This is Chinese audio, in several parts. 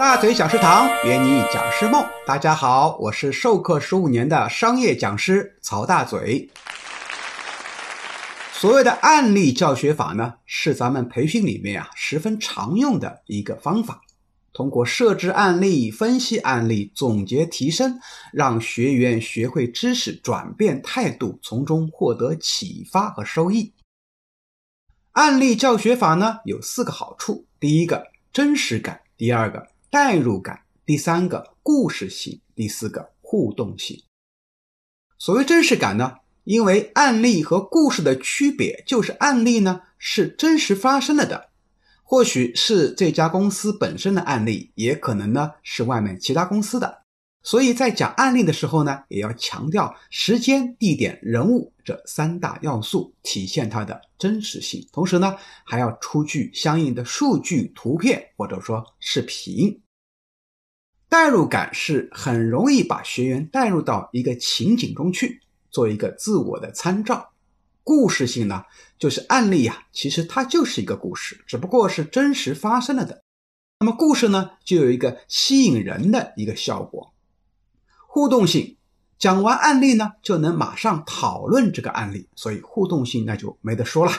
大嘴讲师堂圆你讲师梦，大家好，我是授课十五年的商业讲师曹大嘴。所谓的案例教学法呢，是咱们培训里面啊十分常用的一个方法。通过设置案例、分析案例、总结提升，让学员学会知识、转变态度，从中获得启发和收益。案例教学法呢有四个好处：第一个真实感，第二个代入感，第三个故事性，第四个互动性。所谓真实感呢，因为案例和故事的区别就是案例呢是真实发生了的。或许是这家公司本身的案例，也可能呢是外面其他公司的。所以在讲案例的时候呢，也要强调时间、地点、人物这三大要素，体现它的真实性。同时呢，还要出具相应的数据、图片或者说视频。代入感是很容易把学员带入到一个情景中去，做一个自我的参照。故事性呢，就是案例呀，其实它就是一个故事，只不过是真实发生了的。那么故事呢，就有一个吸引人的一个效果。互动性，讲完案例呢，就能马上讨论这个案例，所以互动性那就没得说了。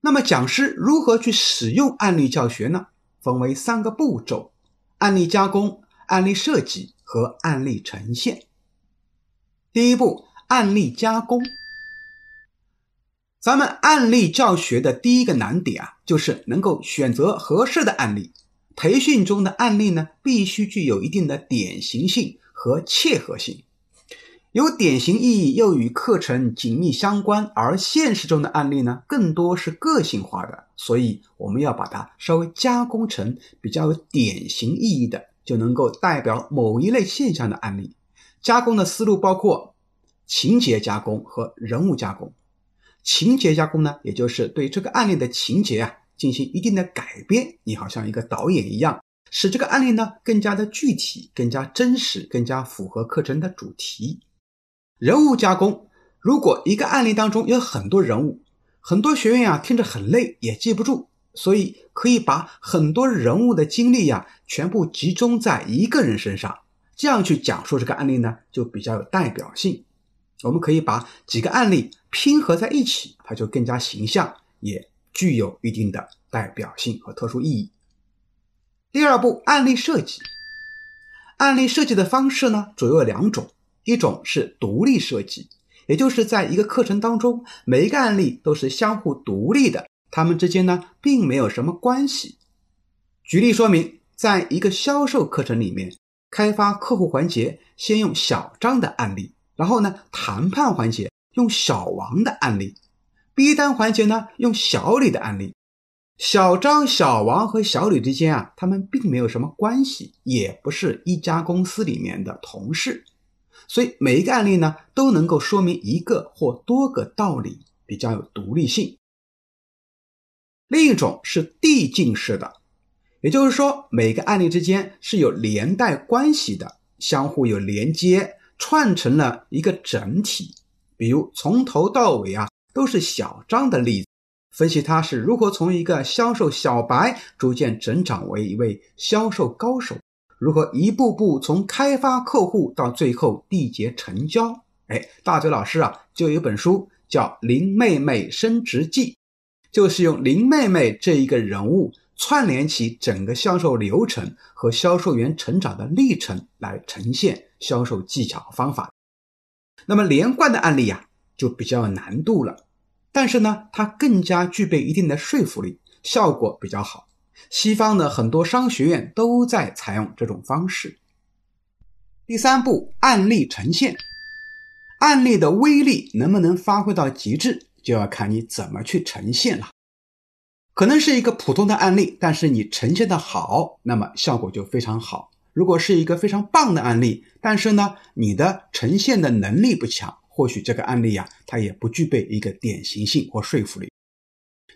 那么讲师如何去使用案例教学呢？分为三个步骤：案例加工、案例设计和案例呈现。第一步，案例加工。咱们案例教学的第一个难点啊，就是能够选择合适的案例。培训中的案例呢，必须具有一定的典型性和切合性，有典型意义又与课程紧密相关。而现实中的案例呢，更多是个性化的，所以我们要把它稍微加工成比较有典型意义的，就能够代表某一类现象的案例。加工的思路包括情节加工和人物加工。情节加工呢，也就是对这个案例的情节啊进行一定的改编。你好像一个导演一样，使这个案例呢更加的具体、更加真实、更加符合课程的主题。人物加工，如果一个案例当中有很多人物，很多学员啊听着很累，也记不住，所以可以把很多人物的精力呀全部集中在一个人身上，这样去讲述这个案例呢就比较有代表性。我们可以把几个案例拼合在一起，它就更加形象，也具有一定的代表性和特殊意义。第二步，案例设计。案例设计的方式呢，主要有两种，一种是独立设计，也就是在一个课程当中，每一个案例都是相互独立的，它们之间呢并没有什么关系。举例说明，在一个销售课程里面，开发客户环节先用小张的案例。然后呢，谈判环节用小王的案例，逼单环节呢用小李的案例。小张、小王和小李之间啊，他们并没有什么关系，也不是一家公司里面的同事，所以每一个案例呢都能够说明一个或多个道理，比较有独立性。另一种是递进式的，也就是说每个案例之间是有连带关系的，相互有连接。串成了一个整体，比如从头到尾啊都是小张的例子，分析他是如何从一个销售小白逐渐成长为一位销售高手，如何一步步从开发客户到最后缔结成交。哎，大嘴老师啊就有一本书叫《林妹妹升职记》，就是用林妹妹这一个人物。串联起整个销售流程和销售员成长的历程来呈现销售技巧和方法。那么连贯的案例呀，就比较有难度了。但是呢，它更加具备一定的说服力，效果比较好。西方的很多商学院都在采用这种方式。第三步，案例呈现。案例的威力能不能发挥到极致，就要看你怎么去呈现了。可能是一个普通的案例，但是你呈现的好，那么效果就非常好。如果是一个非常棒的案例，但是呢，你的呈现的能力不强，或许这个案例呀，它也不具备一个典型性或说服力。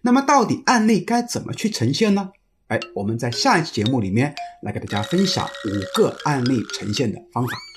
那么，到底案例该怎么去呈现呢？哎，我们在下一期节目里面来给大家分享五个案例呈现的方法。